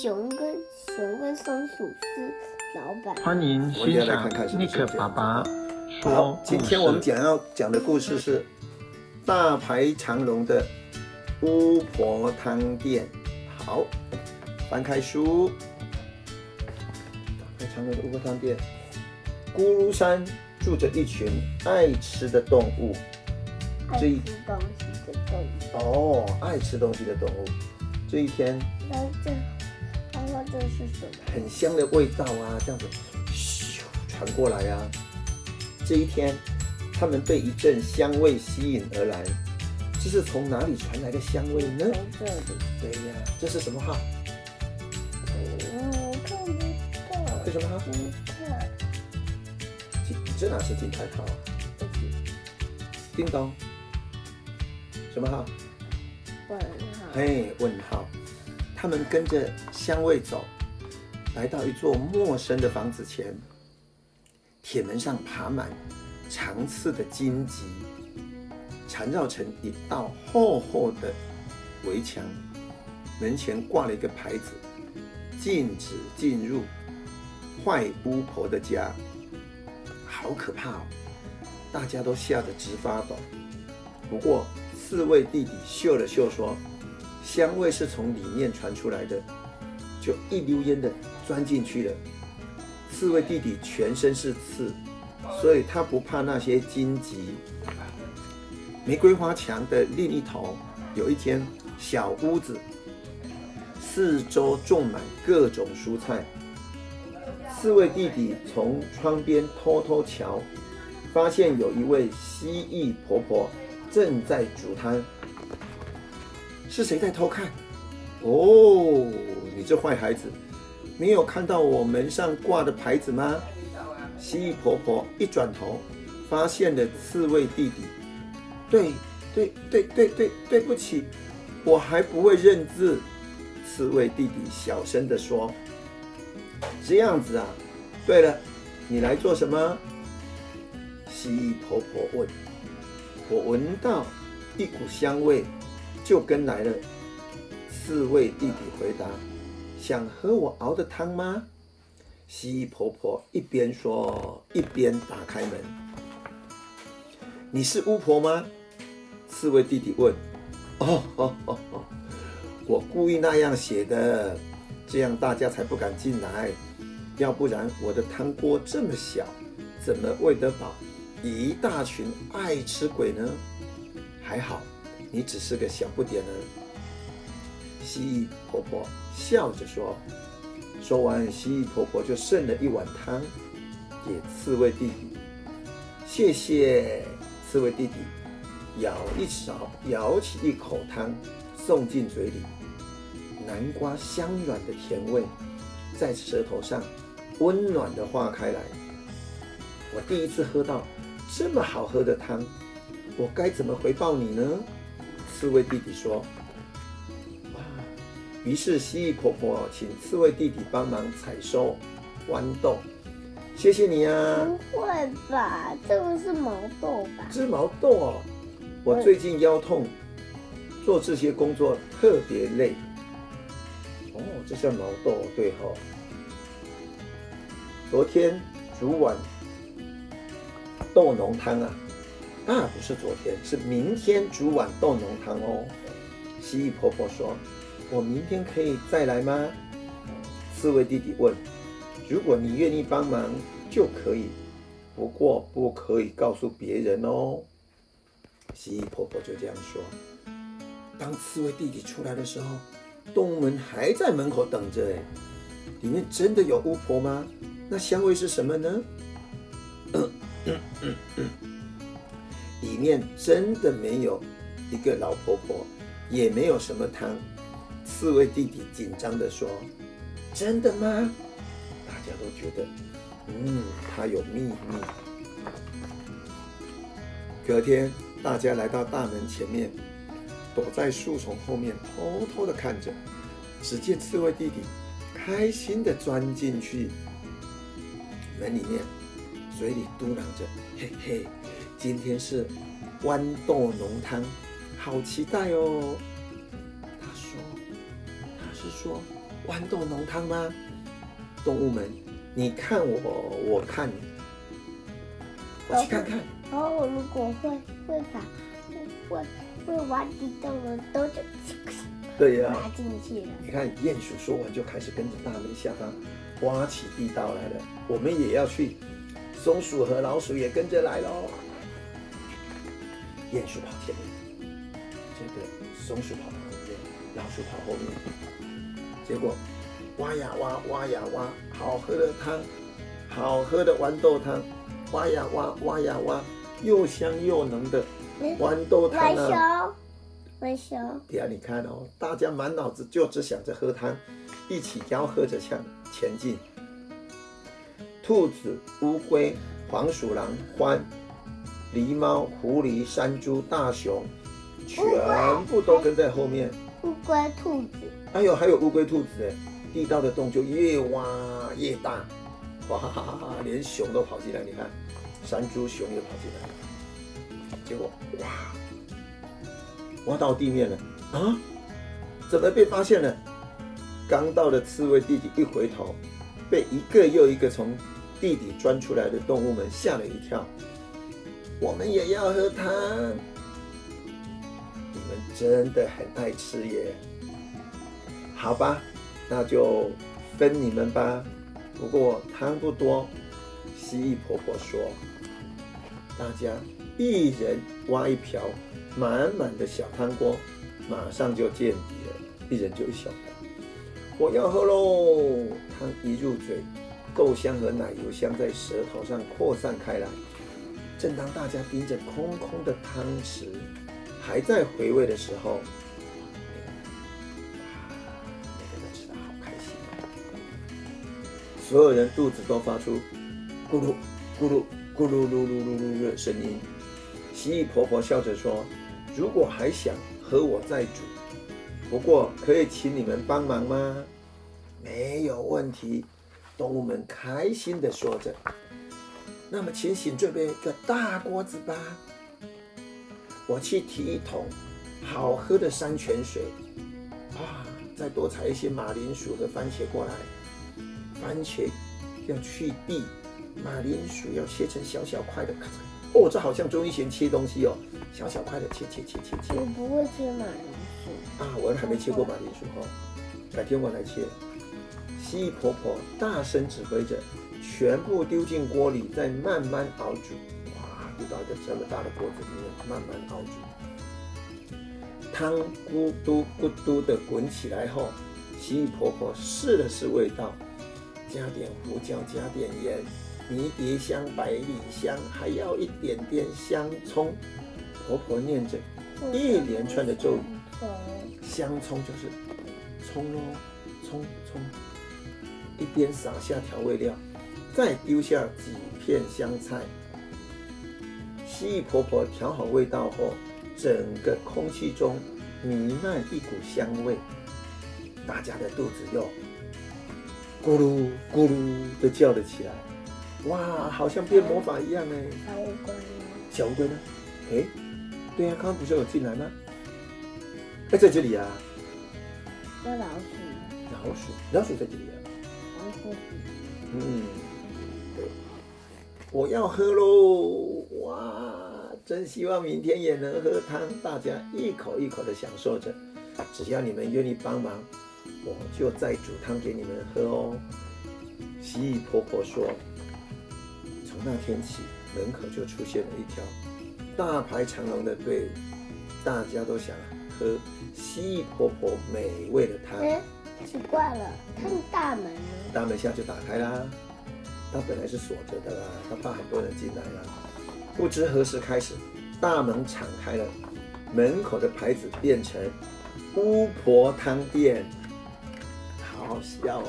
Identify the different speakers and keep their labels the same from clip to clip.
Speaker 1: 熊跟熊跟松鼠是老板。
Speaker 2: 欢迎欣赏尼克爸爸说。
Speaker 3: 今天我们讲要讲的故事是大排长龙的巫婆汤店。好，翻开书。大排长龙的巫婆汤店。咕噜山住着一群爱吃的动物。
Speaker 1: 爱吃东西的动物。
Speaker 3: 哦，爱吃东西的动物。这一天。
Speaker 1: 那这，他说这是什么？
Speaker 3: 很香的味道啊，这样子，咻，传过来啊。这一天，他们被一阵香味吸引而来。这是从哪里传来的香味呢？
Speaker 1: 从这里。
Speaker 3: 对呀，这是什么号？
Speaker 1: 嗯，看不到。
Speaker 3: 这什么号？
Speaker 1: 金泰。
Speaker 3: 这哪是金泰号啊？叮咚。什么号？
Speaker 1: 问号。
Speaker 3: 嘿，问号。他们跟着香味走，来到一座陌生的房子前。铁门上爬满长刺的荆棘，缠绕成一道厚厚的围墙。门前挂了一个牌子，禁止进入坏巫婆的家。好可怕哦！大家都吓得直发抖。不过刺猬弟弟嗅了嗅，说。香味是从里面传出来的，就一溜烟的钻进去了。刺猬弟弟全身是刺，所以他不怕那些荆棘。玫瑰花墙的另一头有一间小屋子，四周种满各种蔬菜。刺猬弟弟从窗边偷偷瞧，发现有一位蜥蜴婆婆正在煮汤。是谁在偷看？哦，你这坏孩子，你有看到我门上挂的牌子吗？蜥蜴婆婆一转头，发现了刺猬弟弟。对，对，对，对，对，对不起，我还不会认字。刺猬弟弟小声地说：“这样子啊，对了，你来做什么？”蜥蜴婆婆问。我闻到一股香味。就跟来了。刺猬弟弟回答：“想喝我熬的汤吗？”蜥蜴婆婆一边说一边打开门。“你是巫婆吗？”刺猬弟弟问。“哦哦哦哦，我故意那样写的，这样大家才不敢进来。要不然我的汤锅这么小，怎么喂得饱一大群爱吃鬼呢？还好。”你只是个小不点儿，蜥蜴婆婆笑着说。说完，蜥蜴婆婆就剩了一碗汤给刺猬弟弟。谢谢，刺猬弟弟，舀一勺，舀起一口汤，送进嘴里。南瓜香软的甜味在舌头上温暖地化开来。我第一次喝到这么好喝的汤，我该怎么回报你呢？刺猬弟弟说：“于是蜥蜴婆婆请刺猬弟弟帮忙采收豌豆。谢谢你啊！
Speaker 1: 不会吧？这个是毛豆吧？
Speaker 3: 这是毛豆哦。我最近腰痛，做这些工作特别累。哦，这叫毛豆，对哈、哦。昨天煮碗豆浓汤啊。”那不是昨天，是明天煮碗豆浓汤哦。蜥蜴婆婆说：“我明天可以再来吗？”刺猬弟弟问：“如果你愿意帮忙就可以，不过不可以告诉别人哦。”蜥蜴婆婆就这样说。当刺猬弟弟出来的时候，动物们还在门口等着。哎，里面真的有巫婆吗？那香味是什么呢？里面真的没有一个老婆婆，也没有什么汤。刺猬弟弟紧张地说：“真的吗？”大家都觉得，嗯，他有秘密。隔天，大家来到大门前面，躲在树丛后面，偷偷地看着。只见刺猬弟弟开心地钻进去门里面，嘴里嘟囔着：“嘿嘿。”今天是豌豆浓汤，好期待哦！他说：“他是说豌豆浓汤吗？动物们，你看我，我看你，我去看看。
Speaker 1: 然后我如果会会把会会挖地洞的都就
Speaker 3: 对呀，
Speaker 1: 拿进去了。
Speaker 3: 你看鼹鼠说完就开始跟着大门下方挖起地道来了。我们也要去，松鼠和老鼠也跟着来喽。鼹鼠跑前面，这个松鼠跑后面，老鼠跑后面。结果挖呀挖，挖呀挖，好喝的汤，好喝的豌豆汤，挖呀挖，挖呀挖，又香又浓的豌豆汤啊！
Speaker 1: 微笑。
Speaker 3: 对啊，你看哦，大家满脑子就只想着喝汤，一起吆喝着向前进。兔子、乌龟、黄鼠狼、獾。狸猫、狐狸、山猪、大熊，全部都跟在后面。
Speaker 1: 乌龟、兔子，
Speaker 3: 哎呦，还有乌龟、兔子哎！地道的洞就越挖越大，哇哈哈哈！连熊都跑进来，你看，山猪、熊也跑进来。结果哇，挖到地面了啊！怎么被发现了？刚到的刺猬弟弟一回头，被一个又一个从地底钻出来的动物们吓了一跳。我们也要喝汤，你们真的很爱吃耶。好吧，那就分你们吧。不过汤不多。蜥蜴婆婆说：“大家一人挖一瓢，满满的小汤锅，马上就见底了。一人就一小瓢。我要喝喽！汤一入嘴，豆香和奶油香在舌头上扩散开来。”正当大家盯着空空的汤匙，还在回味的时候，哇，每个人吃的好开心啊！所有人肚子都发出咕噜咕噜咕噜噜噜噜噜的声音。蜥蜴婆婆笑着说：“如果还想和，我再煮。不过可以请你们帮忙吗？”没有问题，动物们开心地说着。那么，请请准备一个大锅子吧。我去提一桶好喝的山泉水，啊，再多采一些马铃薯和番茄过来。番茄要去蒂，马铃薯要切成小小块的。咔嚓！哦，这好像钟一贤切东西哦，小小块的切切切切切。
Speaker 1: 我不会切马铃薯
Speaker 3: 啊，我还没切过马铃薯哦，改天我来切。蜥蜴婆婆大声指挥着。全部丢进锅里，再慢慢熬煮。哇，丢到一个这么大的锅子里面，慢慢熬煮。汤咕嘟咕嘟的滚起来后，蜥蜴婆婆试了试味道，加点胡椒，加点盐，迷迭香、百里香，还要一点点香葱。婆婆念着一连串的咒语，香葱就是葱喽，葱葱，一边撒下调味料。再丢下几片香菜。蜥蜴婆婆调好味道后，整个空气中弥漫一股香味，大家的肚子又咕噜咕噜的叫了起来。哇，好像变魔法一样哎！小乌龟呢？小乌龟呢？哎，对呀，刚刚不是有进来吗？哎，在这里啊。
Speaker 1: 有老鼠。
Speaker 3: 老鼠，老鼠在这里啊。
Speaker 1: 老鼠。
Speaker 3: 嗯。我要喝喽！哇，真希望明天也能喝汤，大家一口一口的享受着。只要你们愿意帮忙，我就再煮汤给你们喝哦。蜥蜴婆婆说：“从那天起，门口就出现了一条大排长龙的队伍，大家都想喝蜥蜴婆婆美味的汤。”
Speaker 1: 哎，奇怪了，他们大门？
Speaker 3: 大门现在就打开啦。它本来是锁着的啦，它怕很多人进来啦。不知何时开始，大门敞开了，门口的牌子变成“巫婆汤店”，好好笑哦！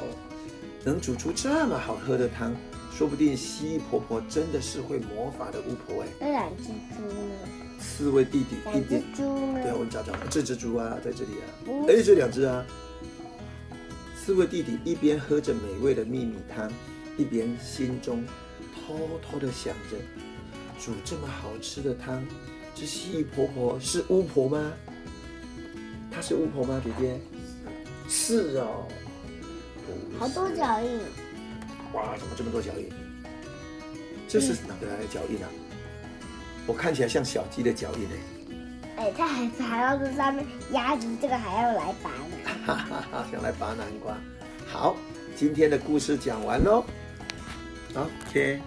Speaker 3: 能煮出这么好喝的汤，说不定蜥蜴婆婆真的是会魔法的巫婆哎。
Speaker 1: 那两只猪呢？
Speaker 3: 四位弟弟一点，
Speaker 1: 两只猪呢？
Speaker 3: 对啊，我们找找，这只猪啊，在这里啊。哎，这两只啊。四位弟弟一边喝着美味的秘密汤，一边心中偷偷的想着煮这么好吃的汤。这蜥蜴婆婆是巫婆吗？她是巫婆吗？姐姐，是哦，
Speaker 1: 好多脚印。
Speaker 3: 哇，怎么这么多脚印？这是哪个来的脚印啊？我看起来像小鸡的脚印呢。
Speaker 1: 哎，他还还要这上面，鸭子这个还要来拔。
Speaker 3: 哈哈，想来拔南瓜。好，今天的故事讲完喽。OK。